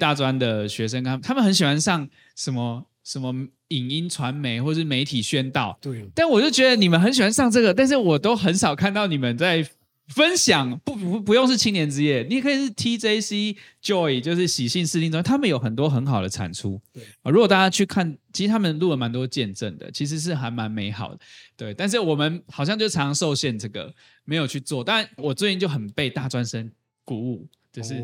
大专的学生，他们他们很喜欢上什么什么影音传媒或是媒体宣道。对，但我就觉得你们很喜欢上这个，但是我都很少看到你们在。分享不不不用是青年之夜，你也可以是 TJC Joy，就是喜信视听中，他们有很多很好的产出。对啊，如果大家去看，其实他们录了蛮多见证的，其实是还蛮美好的。对，但是我们好像就常常受限这个，没有去做。但我最近就很被大专生鼓舞，就是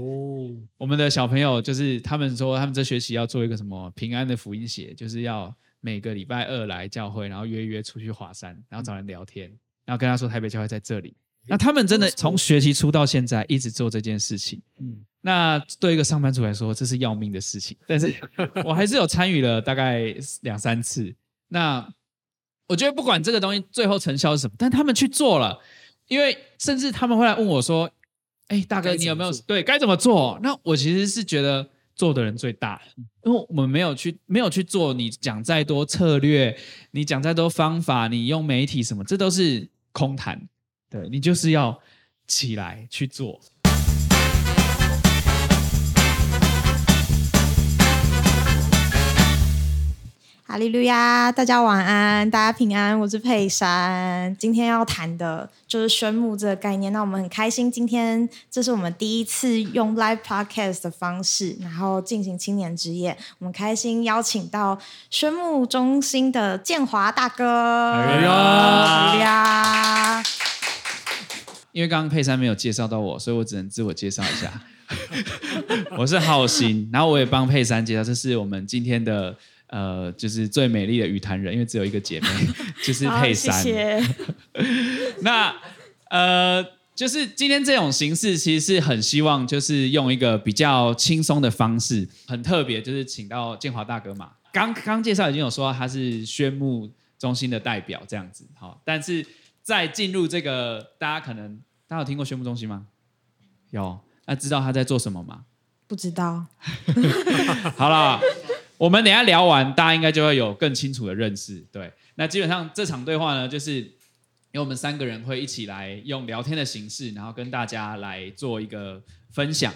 我们的小朋友，就是他们说他们这学期要做一个什么平安的福音鞋，就是要每个礼拜二来教会，然后约约出去华山，然后找人聊天，嗯、然后跟他说台北教会在这里。那他们真的从学期初到现在一直做这件事情，嗯，那对一个上班族来说，这是要命的事情。但是 我还是有参与了大概两三次。那我觉得不管这个东西最后成效是什么，但他们去做了，因为甚至他们会来问我说：“哎，大哥，你有没有对该怎么做？”那我其实是觉得做的人最大，因为我们没有去没有去做。你讲再多策略，你讲再多方法，你用媒体什么，这都是空谈。对，你就是要起来去做。哈利路亚，大家晚安，大家平安。我是佩珊，今天要谈的就是宣牧这个概念。那我们很开心，今天这是我们第一次用 live podcast 的方式，然后进行青年之夜。我们开心邀请到宣牧中心的建华大哥。哎呀，哈利路亚。因为刚刚佩珊没有介绍到我，所以我只能自我介绍一下。我是浩鑫，然后我也帮佩珊介绍，这是我们今天的呃，就是最美丽的与谈人，因为只有一个姐妹，就是佩珊。谢谢。那呃，就是今天这种形式，其实是很希望就是用一个比较轻松的方式，很特别，就是请到建华大哥嘛。刚刚介绍已经有说他是宣牧中心的代表这样子，好，但是在进入这个，大家可能。大家有听过宣牧中心吗？有，那知道他在做什么吗？不知道。好了，我们等下聊完，大家应该就会有更清楚的认识。对，那基本上这场对话呢，就是由我们三个人会一起来用聊天的形式，然后跟大家来做一个分享。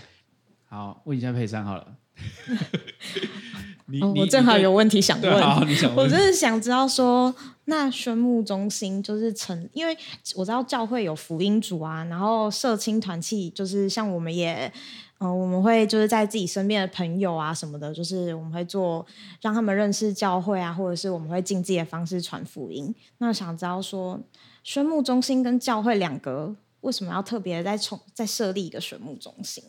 好，问一下佩珊好了。你哦、我正好有问题想问，好你想问，我就是想知道说，那宣牧中心就是成，因为我知道教会有福音组啊，然后社青团契，就是像我们也，嗯、呃，我们会就是在自己身边的朋友啊什么的，就是我们会做让他们认识教会啊，或者是我们会尽自己的方式传福音。那想知道说，宣牧中心跟教会两个为什么要特别再重再设立一个宣牧中心？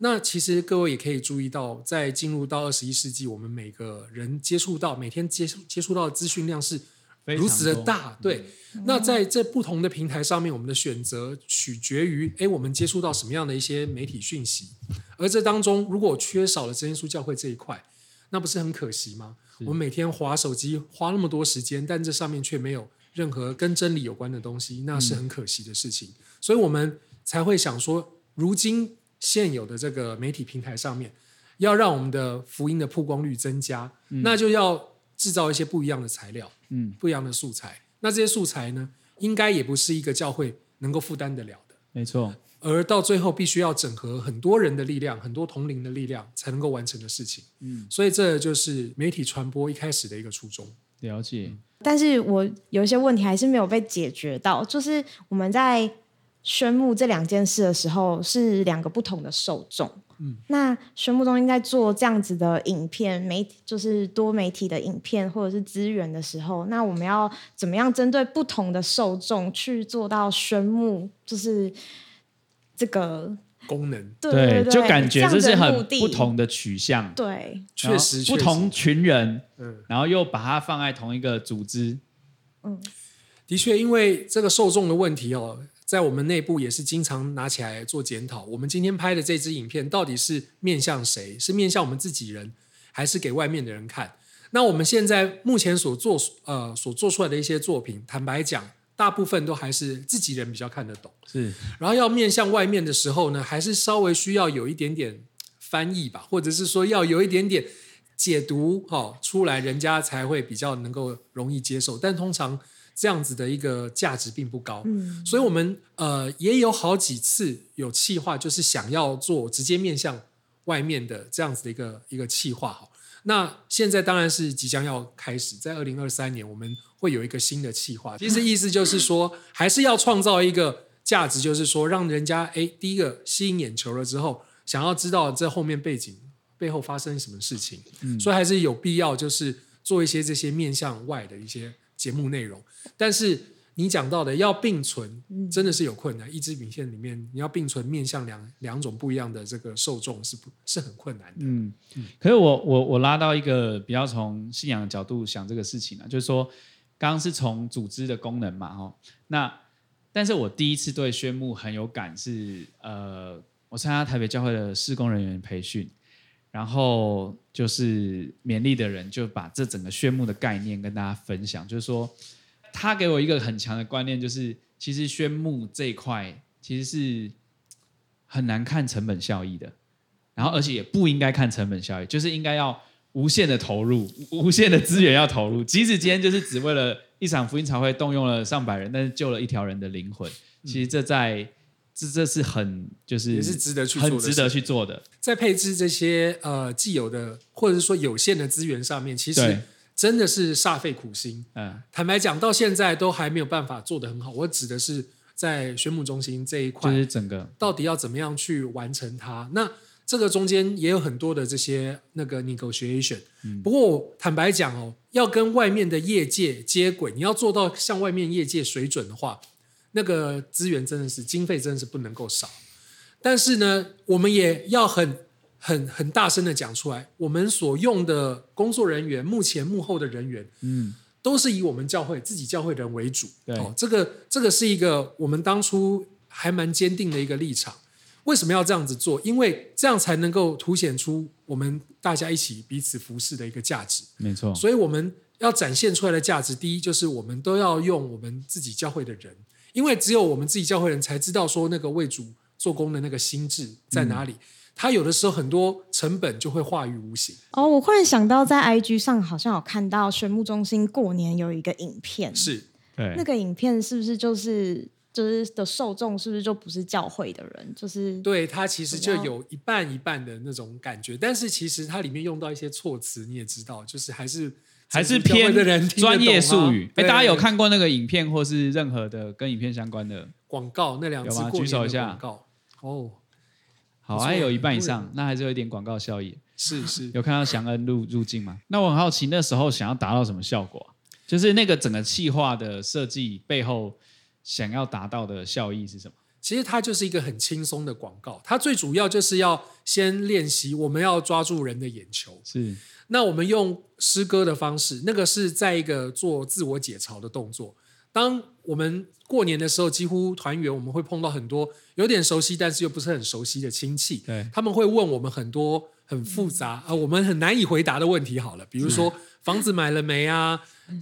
那其实各位也可以注意到，在进入到二十一世纪，我们每个人接触到每天接触接触到的资讯量是如此的大，对。嗯、那在这不同的平台上面，我们的选择取决于，哎，我们接触到什么样的一些媒体讯息，而这当中如果缺少了真耶稣教会这一块，那不是很可惜吗？我们每天划手机花那么多时间，但这上面却没有任何跟真理有关的东西，那是很可惜的事情。嗯、所以我们才会想说，如今。现有的这个媒体平台上面，要让我们的福音的曝光率增加，嗯、那就要制造一些不一样的材料，嗯，不一样的素材。那这些素材呢，应该也不是一个教会能够负担得了的，没错。而到最后，必须要整合很多人的力量，很多同龄的力量，才能够完成的事情。嗯，所以这就是媒体传播一开始的一个初衷。了解。但是我有一些问题还是没有被解决到，就是我们在。宣募这两件事的时候是两个不同的受众。嗯，那宣募中心在做这样子的影片，媒体就是多媒体的影片或者是资源的时候，那我们要怎么样针对不同的受众去做到宣募，就是这个功能？对，对，对，对，就感觉这是很不同的取向。对，确实，不同群人，嗯，然后又把它放在同一个组织。嗯，的确，因为这个受众的问题哦。在我们内部也是经常拿起来做检讨。我们今天拍的这支影片到底是面向谁？是面向我们自己人，还是给外面的人看？那我们现在目前所做呃所做出来的一些作品，坦白讲，大部分都还是自己人比较看得懂。是，然后要面向外面的时候呢，还是稍微需要有一点点翻译吧，或者是说要有一点点解读哈、哦、出来，人家才会比较能够容易接受。但通常。这样子的一个价值并不高，嗯，所以我们呃也有好几次有企划，就是想要做直接面向外面的这样子的一个一个企划好。那现在当然是即将要开始，在二零二三年我们会有一个新的企划。其实意思就是说，还是要创造一个价值，就是说让人家哎，第一个吸引眼球了之后，想要知道这后面背景背后发生什么事情。嗯，所以还是有必要就是做一些这些面向外的一些节目内容。但是你讲到的要并存，真的是有困难。一支影片里面你要并存面向两两种不一样的这个受众是不，是很困难的。嗯，可是我我我拉到一个比较从信仰的角度想这个事情呢，就是说，刚刚是从组织的功能嘛，哈，那但是我第一次对宣牧很有感是，呃，我参加台北教会的施工人员培训，然后就是勉励的人就把这整个宣牧的概念跟大家分享，就是说。他给我一个很强的观念，就是其实宣牧这一块其实是很难看成本效益的，然后而且也不应该看成本效益，就是应该要无限的投入，无限的资源要投入。即使今天就是只为了一场福音茶会动用了上百人，但是救了一条人的灵魂，其实这在这这是很就是也是值得去做很值得去做的，在配置这些呃既有的或者是说有限的资源上面，其实。真的是煞费苦心，嗯，坦白讲，到现在都还没有办法做得很好。我指的是在宣母中心这一块，就是整个到底要怎么样去完成它？那这个中间也有很多的这些那个 negotiation。嗯，不过坦白讲哦，要跟外面的业界接轨，你要做到像外面业界水准的话，那个资源真的是经费真的是不能够少。但是呢，我们也要很。很很大声的讲出来，我们所用的工作人员，幕前幕后的人员，嗯，都是以我们教会自己教会的人为主。对，哦，这个这个是一个我们当初还蛮坚定的一个立场。为什么要这样子做？因为这样才能够凸显出我们大家一起彼此服侍的一个价值。没错，所以我们要展现出来的价值，第一就是我们都要用我们自己教会的人，因为只有我们自己教会人才知道说那个为主做工的那个心智在哪里。嗯他有的时候很多成本就会化于无形。哦，我忽然想到，在 IG 上好像有看到宣牧中心过年有一个影片，是，对，那个影片是不是就是就是的受众是不是就不是教会的人？就是对，他其实就有一半一半的那种感觉，但是其实它里面用到一些措辞，你也知道，就是还是还是偏专业术语。哎，大家有看过那个影片，或是任何的跟影片相关的广告？那两次举手一下。广告哦。好，还有一半以上，那还是有一点广告效益。是是，有看到祥恩入入境吗？那我很好奇，那时候想要达到什么效果？就是那个整个企划的设计背后想要达到的效益是什么？其实它就是一个很轻松的广告，它最主要就是要先练习，我们要抓住人的眼球。是，那我们用诗歌的方式，那个是在一个做自我解嘲的动作。当我们过年的时候，几乎团圆，我们会碰到很多有点熟悉，但是又不是很熟悉的亲戚。对，他们会问我们很多很复杂啊、呃，我们很难以回答的问题。好了，比如说房子买了没啊？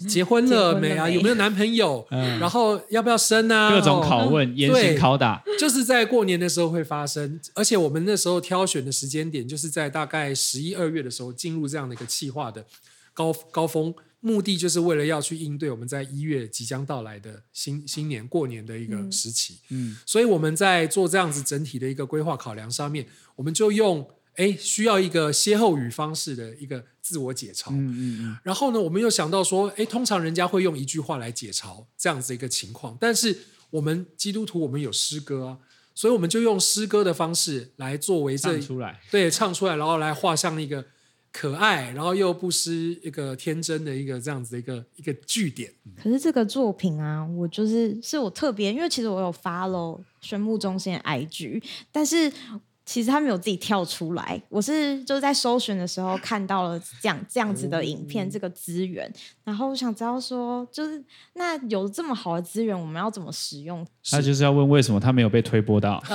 结婚了没啊？有没有男朋友？嗯、然后要不要生啊？各种拷问，严刑拷打，就是在过年的时候会发生。而且我们那时候挑选的时间点，就是在大概十一二月的时候进入这样的一个气化的高高峰。目的就是为了要去应对我们在一月即将到来的新新年过年的一个时期，嗯，所以我们在做这样子整体的一个规划考量上面，我们就用哎需要一个歇后语方式的一个自我解嘲，嗯嗯嗯，然后呢，我们又想到说，哎，通常人家会用一句话来解嘲这样子一个情况，但是我们基督徒我们有诗歌啊，所以我们就用诗歌的方式来作为这唱出来，对，唱出来，然后来画上一个。可爱，然后又不失一个天真的一个这样子的一个一个句点。可是这个作品啊，我就是是我特别，因为其实我有 follow 宣牧中心的 IG，但是。其实他没有自己跳出来，我是就是在搜寻的时候看到了这样这样子的影片，这个资源，然后我想知道说，就是那有这么好的资源，我们要怎么使用？他就是要问为什么他没有被推播到？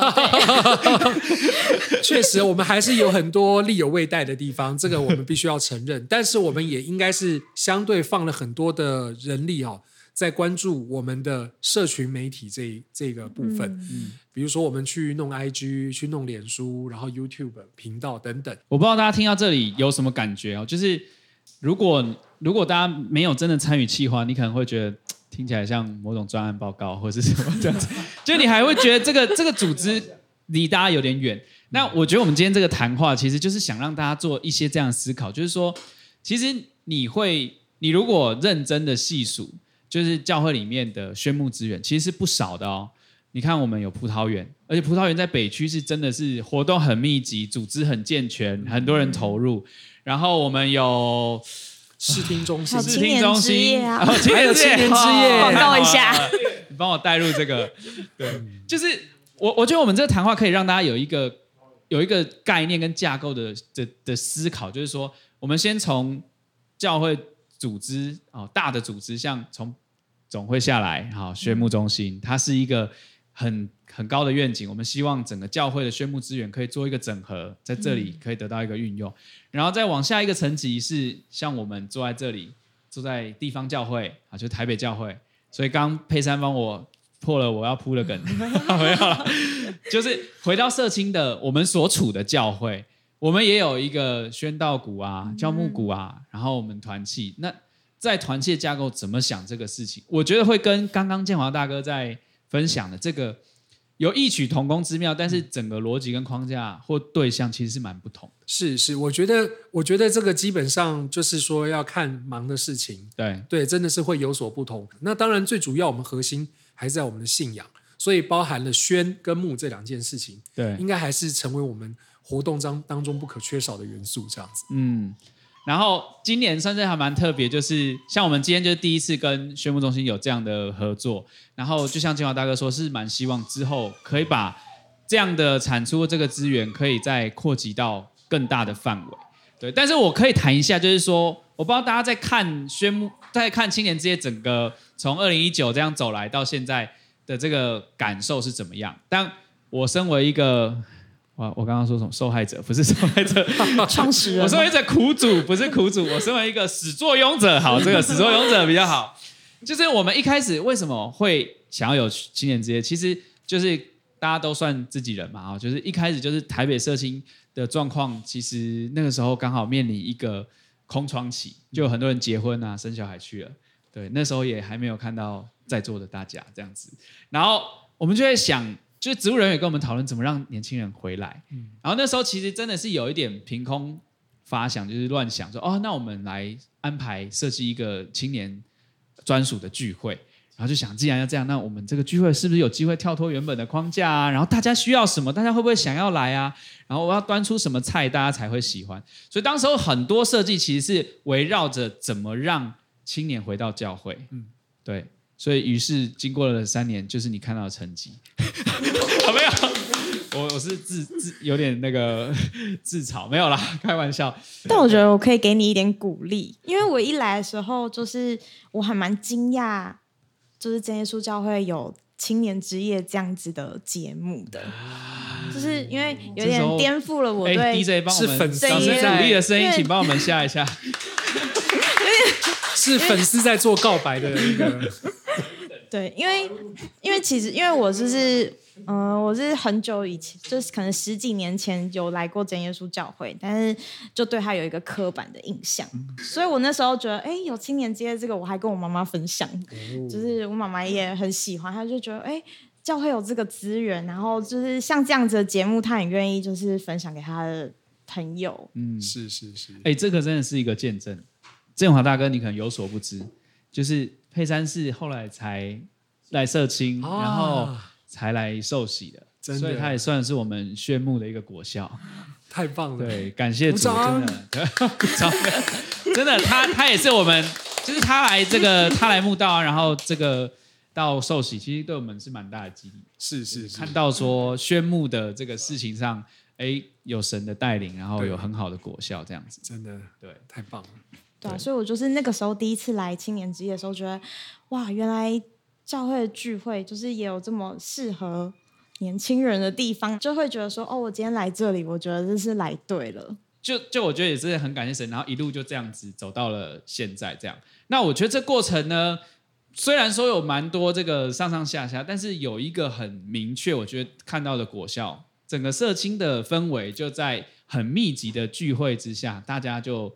确实，我们还是有很多力有未逮的地方，这个我们必须要承认。但是我们也应该是相对放了很多的人力哦。在关注我们的社群媒体这这个部分，嗯，比如说我们去弄 IG，去弄脸书，然后 YouTube 频道等等。我不知道大家听到这里有什么感觉哦？就是如果如果大家没有真的参与企划，你可能会觉得听起来像某种专案报告或是什么这样子，就你还会觉得这个这个组织离大家有点远。那我觉得我们今天这个谈话，其实就是想让大家做一些这样的思考，就是说，其实你会，你如果认真的细数，就是教会里面的宣牧资源，其实是不少的哦。你看，我们有葡萄园，而且葡萄园在北区是真的是活动很密集，组织很健全，很多人投入。然后我们有 视听中心，视听中心啊，还有青年之夜，广告一下，你帮我带入这个，对，就是我我觉得我们这个谈话可以让大家有一个有一个概念跟架构的的的思考，就是说，我们先从教会组织哦，大的组织，像从总会下来，好，宣牧中心，它是一个。很很高的愿景，我们希望整个教会的宣牧资源可以做一个整合，在这里可以得到一个运用，嗯、然后再往下一个层级是像我们坐在这里，坐在地方教会啊，就台北教会。所以刚佩珊帮我破了我要铺的梗，没有了，就是回到社青的我们所处的教会，我们也有一个宣道股啊、教牧股啊，嗯、然后我们团契。那在团契架构怎么想这个事情？我觉得会跟刚刚建华大哥在。分享的这个有异曲同工之妙，但是整个逻辑跟框架或对象其实是蛮不同的。是是，我觉得我觉得这个基本上就是说要看忙的事情，对对，真的是会有所不同。那当然最主要，我们核心还是在我们的信仰，所以包含了宣跟牧这两件事情，对，应该还是成为我们活动当当中不可缺少的元素，这样子。嗯。然后今年算是还蛮特别，就是像我们今天就是第一次跟宣牧中心有这样的合作，然后就像金华大哥说，是蛮希望之后可以把这样的产出这个资源可以再扩及到更大的范围。对，但是我可以谈一下，就是说，我不知道大家在看宣牧，在看青年之夜整个从二零一九这样走来到现在的这个感受是怎么样？但我身为一个。我我刚刚说什么？受害者不是受害者，创始人。我身为一个苦主，不是苦主。我身为一个始作俑者，好，这个始作俑者比较好。就是我们一开始为什么会想要有青年之夜？其实就是大家都算自己人嘛，啊，就是一开始就是台北社青的状况，其实那个时候刚好面临一个空窗期，就有很多人结婚啊、生小孩去了。对，那时候也还没有看到在座的大家这样子，然后我们就在想。就是植物人也跟我们讨论怎么让年轻人回来，嗯，然后那时候其实真的是有一点凭空发想，就是乱想说，哦，那我们来安排设计一个青年专属的聚会，然后就想，既然要这样，那我们这个聚会是不是有机会跳脱原本的框架啊？然后大家需要什么？大家会不会想要来啊？然后我要端出什么菜，大家才会喜欢？所以当时候很多设计其实是围绕着怎么让青年回到教会，嗯，对。所以，于是经过了三年，就是你看到的成绩。好，没有，我我是自自有点那个 自嘲，没有啦，开玩笑。但我觉得我可以给你一点鼓励，因为我一来的时候，就是我还蛮惊讶，就是真耶稣教会有青年之夜这样子的节目的，就是因为有点颠覆了我对。哎，DJ 帮我们，掌声鼓励的声音，请帮我们下一下。是粉丝在做告白的一个。对，因为因为其实因为我就是嗯、呃，我是很久以前，就是可能十几年前有来过真耶稣教会，但是就对他有一个刻板的印象，所以我那时候觉得，哎，有青年之夜这个，我还跟我妈妈分享，就是我妈妈也很喜欢，她就觉得，哎，教会有这个资源，然后就是像这样子的节目，她很愿意就是分享给她的朋友。嗯，是是是，哎，这个真的是一个见证。振华大哥，你可能有所不知，就是。佩珊是后来才来社青，啊、然后才来受洗的，的所以他也算是我们宣牧的一个果效。太棒了！对，感谢主，真的，真的，他他也是我们，就是他来这个，他来慕道，然后这个到受洗，其实对我们是蛮大的激励。是是，是，看到说宣牧的这个事情上，哎，有神的带领，然后有很好的果效，这样子，真的，对，太棒了。对啊，所以我就是那个时候第一次来青年之夜的时候，觉得哇，原来教会的聚会就是也有这么适合年轻人的地方，就会觉得说，哦，我今天来这里，我觉得这是来对了。就就我觉得也是很感谢神，然后一路就这样子走到了现在这样。那我觉得这过程呢，虽然说有蛮多这个上上下下，但是有一个很明确，我觉得看到的果效，整个社青的氛围就在很密集的聚会之下，大家就。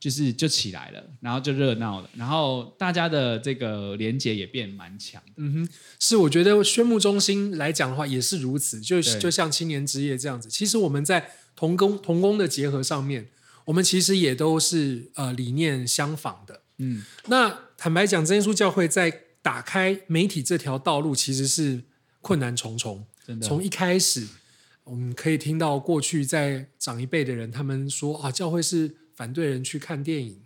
就是就起来了，然后就热闹了，然后大家的这个连结也变蛮强。嗯哼，是我觉得宣牧中心来讲的话也是如此，就就像青年之夜这样子。其实我们在同工同工的结合上面，我们其实也都是呃理念相仿的。嗯，那坦白讲，真耶稣教会在打开媒体这条道路，其实是困难重重。真的，从一开始我们可以听到过去在长一辈的人他们说啊，教会是。反对人去看电影，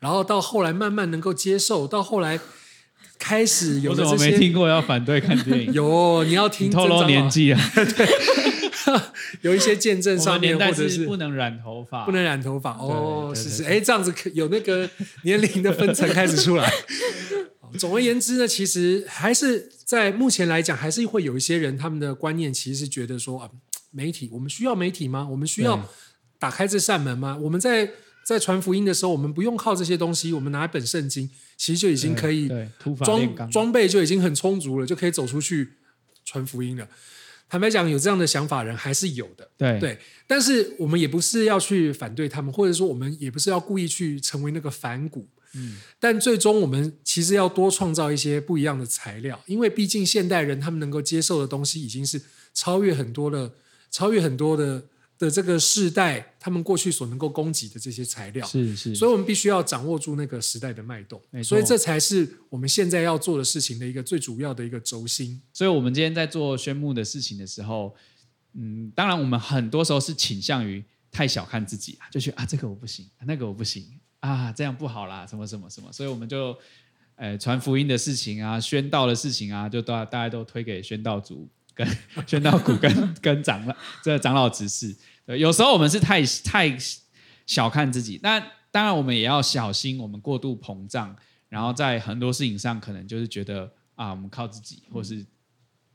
然后到后来慢慢能够接受，到后来开始有的这些。我怎么没听过要反对看电影？有，你要听。透露年纪啊。对，有一些见证上面，或者是不能染头发，不能染头发。哦，是是，哎，这样子有那个年龄的分层开始出来。总而言之呢，其实还是在目前来讲，还是会有一些人他们的观念，其实是觉得说啊，媒体，我们需要媒体吗？我们需要打开这扇门吗？我们在。在传福音的时候，我们不用靠这些东西，我们拿一本圣经，其实就已经可以装装备就已经很充足了，就可以走出去传福音了。坦白讲，有这样的想法人还是有的，对对。但是我们也不是要去反对他们，或者说我们也不是要故意去成为那个反骨。嗯。但最终我们其实要多创造一些不一样的材料，因为毕竟现代人他们能够接受的东西已经是超越很多的，超越很多的。的这个世代，他们过去所能够供给的这些材料，是是，所以我们必须要掌握住那个时代的脉动，所以这才是我们现在要做的事情的一个最主要的一个轴心。所以，我们今天在做宣牧的事情的时候，嗯，当然我们很多时候是倾向于太小看自己啊，就去啊这个我不行，那个我不行啊，这样不好啦，什么什么什么，所以我们就呃传福音的事情啊，宣道的事情啊，就大大家都推给宣道组跟 宣道股跟跟长老这个长老执事。对，有时候我们是太太小看自己，那当然我们也要小心，我们过度膨胀，然后在很多事情上可能就是觉得啊，我们靠自己，或是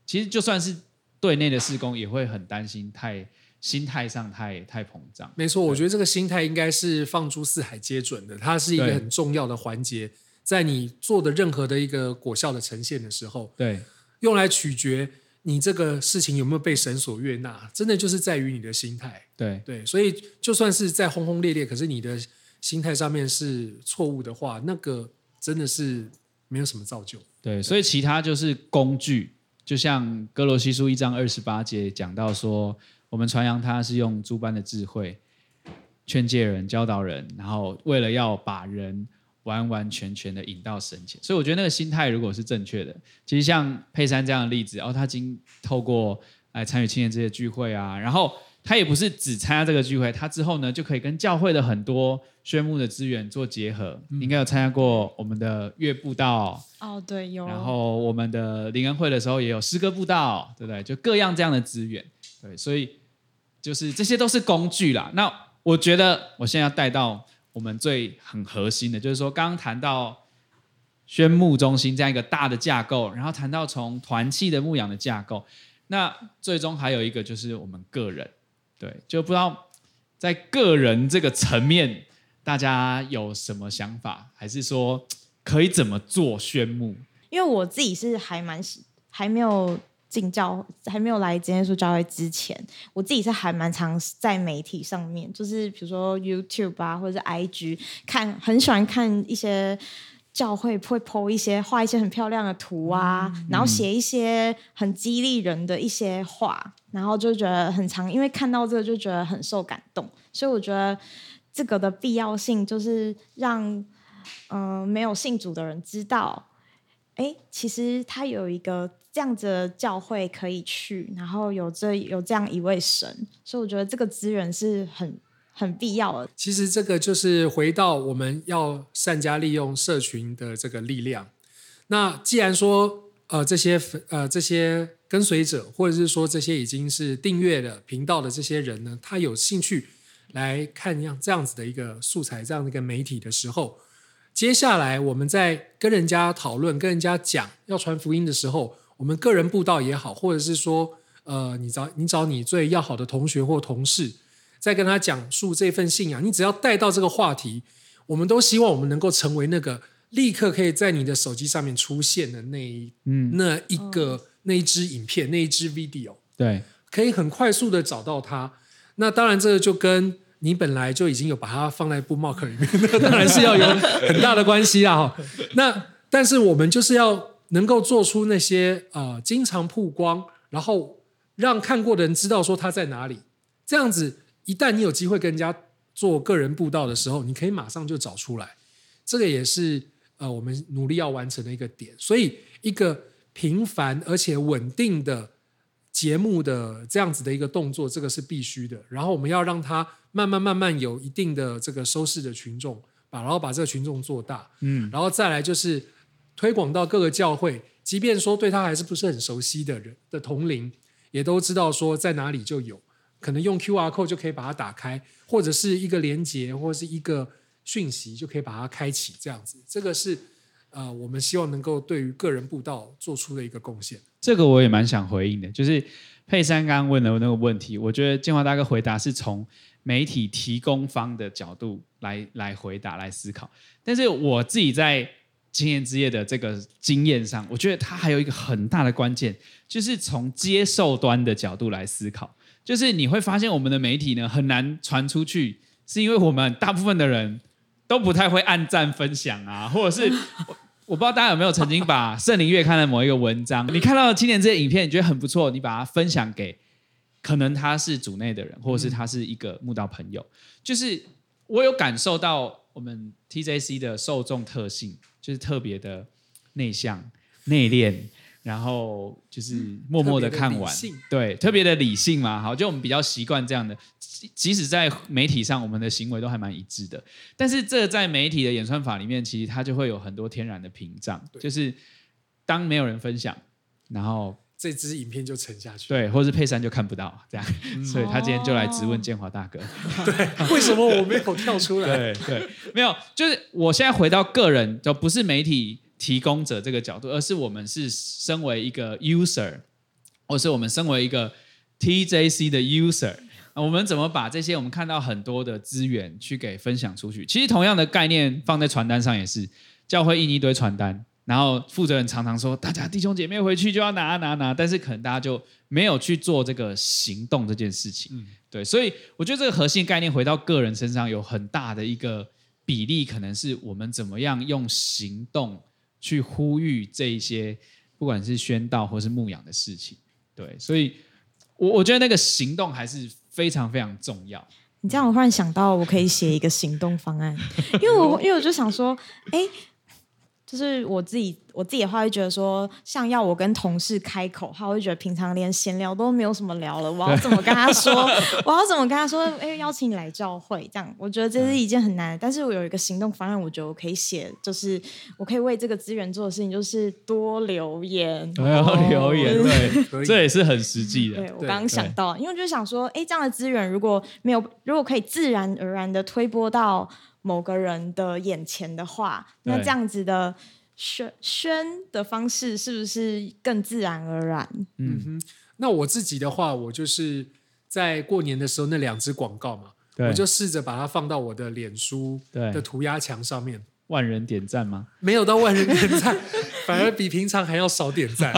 其实就算是对内的施工，也会很担心太心态上太太膨胀。没错，我觉得这个心态应该是放诸四海皆准的，它是一个很重要的环节，在你做的任何的一个果效的呈现的时候，对，用来取决。你这个事情有没有被神所悦纳？真的就是在于你的心态。对对，所以就算是在轰轰烈烈，可是你的心态上面是错误的话，那个真的是没有什么造就。对，对，所以其他就是工具，就像哥罗西书一章二十八节讲到说，我们传扬他是用诸般的智慧劝诫人、教导人，然后为了要把人。完完全全的引到神前，所以我觉得那个心态如果是正确的，其实像佩珊这样的例子，哦，他经透过来参与青年这些聚会啊，然后他也不是只参加这个聚会，他之后呢就可以跟教会的很多宣牧的资源做结合。嗯、应该有参加过我们的月步道哦，对，有。然后我们的灵恩会的时候也有诗歌步道，对不对？就各样这样的资源，对，所以就是这些都是工具啦。那我觉得我现在要带到。我们最很核心的，就是说，刚刚谈到宣牧中心这样一个大的架构，然后谈到从团契的牧养的架构，那最终还有一个就是我们个人，对，就不知道在个人这个层面，大家有什么想法，还是说可以怎么做宣牧？因为我自己是还蛮，还没有。进教还没有来今天说教会之前，我自己是还蛮常在媒体上面，就是比如说 YouTube 啊，或者是 IG 看，很喜欢看一些教会会 po 一些画一些很漂亮的图啊，嗯、然后写一些很激励人的一些话，然后就觉得很常，因为看到这个就觉得很受感动，所以我觉得这个的必要性就是让嗯、呃、没有信主的人知道，哎，其实他有一个。这样子的教会可以去，然后有这有这样一位神，所以我觉得这个资源是很很必要的。其实这个就是回到我们要善加利用社群的这个力量。那既然说呃这些呃这些跟随者，或者是说这些已经是订阅的频道的这些人呢，他有兴趣来看样这样子的一个素材，这样的一个媒体的时候，接下来我们在跟人家讨论、跟人家讲要传福音的时候。我们个人布道也好，或者是说，呃，你找你找你最要好的同学或同事，再跟他讲述这份信仰，你只要带到这个话题，我们都希望我们能够成为那个立刻可以在你的手机上面出现的那一嗯那一个、那一支影片那一支 video，对，可以很快速的找到它。那当然，这个就跟你本来就已经有把它放在 bookmark 里面，那当然是要有很大的关系啦哈。那但是我们就是要能够做出那些呃经常曝光，然后让看过的人知道说他在哪里，这样子一旦你有机会跟人家做个人布道的时候，你可以马上就找出来。这个也是呃我们努力要完成的一个点。所以一个频繁而且稳定的。节目的这样子的一个动作，这个是必须的。然后我们要让它慢慢慢慢有一定的这个收视的群众，把然后把这个群众做大，嗯，然后再来就是推广到各个教会，即便说对他还是不是很熟悉的人的同龄，也都知道说在哪里就有，可能用 QR code 就可以把它打开，或者是一个连接，或是一个讯息就可以把它开启，这样子，这个是呃我们希望能够对于个人布道做出的一个贡献。这个我也蛮想回应的，就是佩珊刚刚问的那个问题，我觉得建华大哥回答是从媒体提供方的角度来来回答来思考，但是我自己在青年之夜的这个经验上，我觉得它还有一个很大的关键，就是从接受端的角度来思考，就是你会发现我们的媒体呢很难传出去，是因为我们大部分的人都不太会按赞分享啊，或者是。我不知道大家有没有曾经把圣灵月刊的某一个文章，你看到青年这些影片，你觉得很不错，你把它分享给可能他是组内的人，或者是他是一个慕道朋友，就是我有感受到我们 TJC 的受众特性，就是特别的内向、内敛。然后就是默默的看完，对，特别的理性嘛，好，就我们比较习惯这样的，即使在媒体上，我们的行为都还蛮一致的。但是这在媒体的演算法里面，其实它就会有很多天然的屏障，就是当没有人分享，然后这支影片就沉下去，对，或是佩珊就看不到这样，嗯、所以他今天就来质问建华大哥，对，为什么我没有跳出来？对对，没有，就是我现在回到个人，就不是媒体。提供者这个角度，而是我们是身为一个 user，或是我们身为一个 TJC 的 user，我们怎么把这些我们看到很多的资源去给分享出去？其实同样的概念放在传单上也是，教会印一堆传单，然后负责人常常说，大家弟兄姐妹回去就要拿拿拿，但是可能大家就没有去做这个行动这件事情。嗯，对，所以我觉得这个核心概念回到个人身上有很大的一个比例，可能是我们怎么样用行动。去呼吁这一些，不管是宣道或是牧养的事情，对，所以我我觉得那个行动还是非常非常重要。你这样，我忽然想到，我可以写一个行动方案，因为我因为我就想说，哎，就是我自己。我自己的话会觉得说，像要我跟同事开口，他会觉得平常连闲聊都没有什么聊了，我要怎么跟他说？我要怎么跟他说？哎，邀请你来教会，这样我觉得这是一件很难。但是我有一个行动方案，我觉得我可以写，就是我可以为这个资源做的事情，就是多留言，多留言，对，这也是很实际的。对，我刚刚想到，因为我就想说，哎，这样的资源如果没有，如果可以自然而然的推播到某个人的眼前的话，那这样子的。宣宣的方式是不是更自然而然？嗯哼，那我自己的话，我就是在过年的时候那两支广告嘛，我就试着把它放到我的脸书的涂鸦墙上面。万人点赞吗？没有到万人点赞，反而比平常还要少点赞。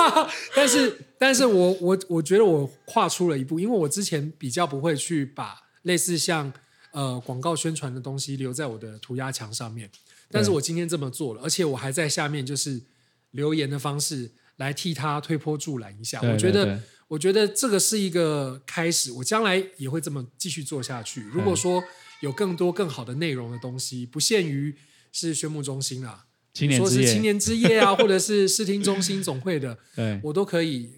但是，但是我我我觉得我跨出了一步，因为我之前比较不会去把类似像呃广告宣传的东西留在我的涂鸦墙上面。但是我今天这么做了，而且我还在下面就是留言的方式来替他推波助澜一下。对对对，我觉得，我觉得这个是一个开始，我将来也会这么继续做下去。如果说有更多更好的内容的东西，不限于是宣牧中心啊，青年之夜，说是青年之夜啊，或者是视听中心总会的，对我都可以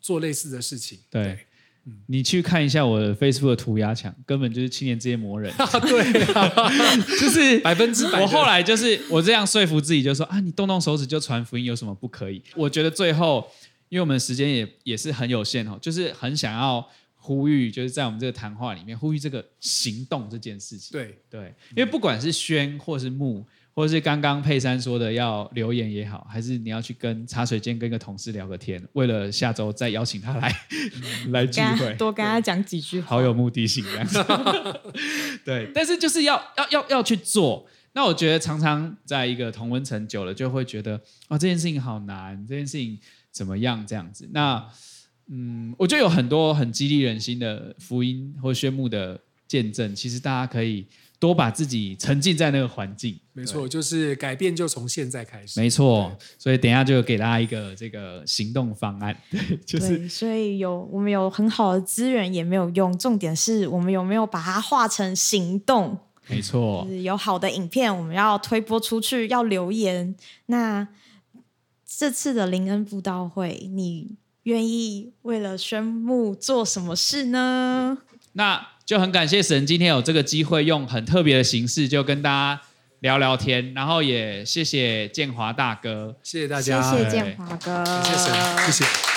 做类似的事情。对。对你去看一下我的 Facebook 的涂鸦墙，根本就是青年之夜魔人。对啊，就是百分之百。我后来就是我这样说服自己，就说啊，你动动手指就传福音，有什么不可以？我觉得最后，因为我们时间也也是很有限哦，就是很想要呼吁，就是在我们这个谈话里面呼吁这个行动这件事情。对对，因为不管是宣或是牧。或者是刚刚佩珊说的要留言也好，还是你要去跟茶水间跟一个同事聊个天，为了下周再邀请他来、嗯、来聚会，多跟他讲几句话，好有目的性这样 对，但是就是要要要要去做。那我觉得常常在一个同温层久了，就会觉得啊、哦、这件事情好难，这件事情怎么样这样子。那嗯，我觉得有很多很激励人心的福音或宣牧的。见证，其实大家可以多把自己沉浸在那个环境。没错，就是改变就从现在开始。没错，所以等一下就给大家一个这个行动方案。对，就是对，所以有我们有很好的资源也没有用，重点是我们有没有把它化成行动。没错，就是有好的影片，我们要推播出去，要留言。那这次的林恩布道会，你愿意为了宣布做什么事呢？那就很感谢神，今天有这个机会，用很特别的形式，就跟大家聊聊天。然后也谢谢建华大哥，谢谢大家，谢谢建华哥，谢谢神，谢谢。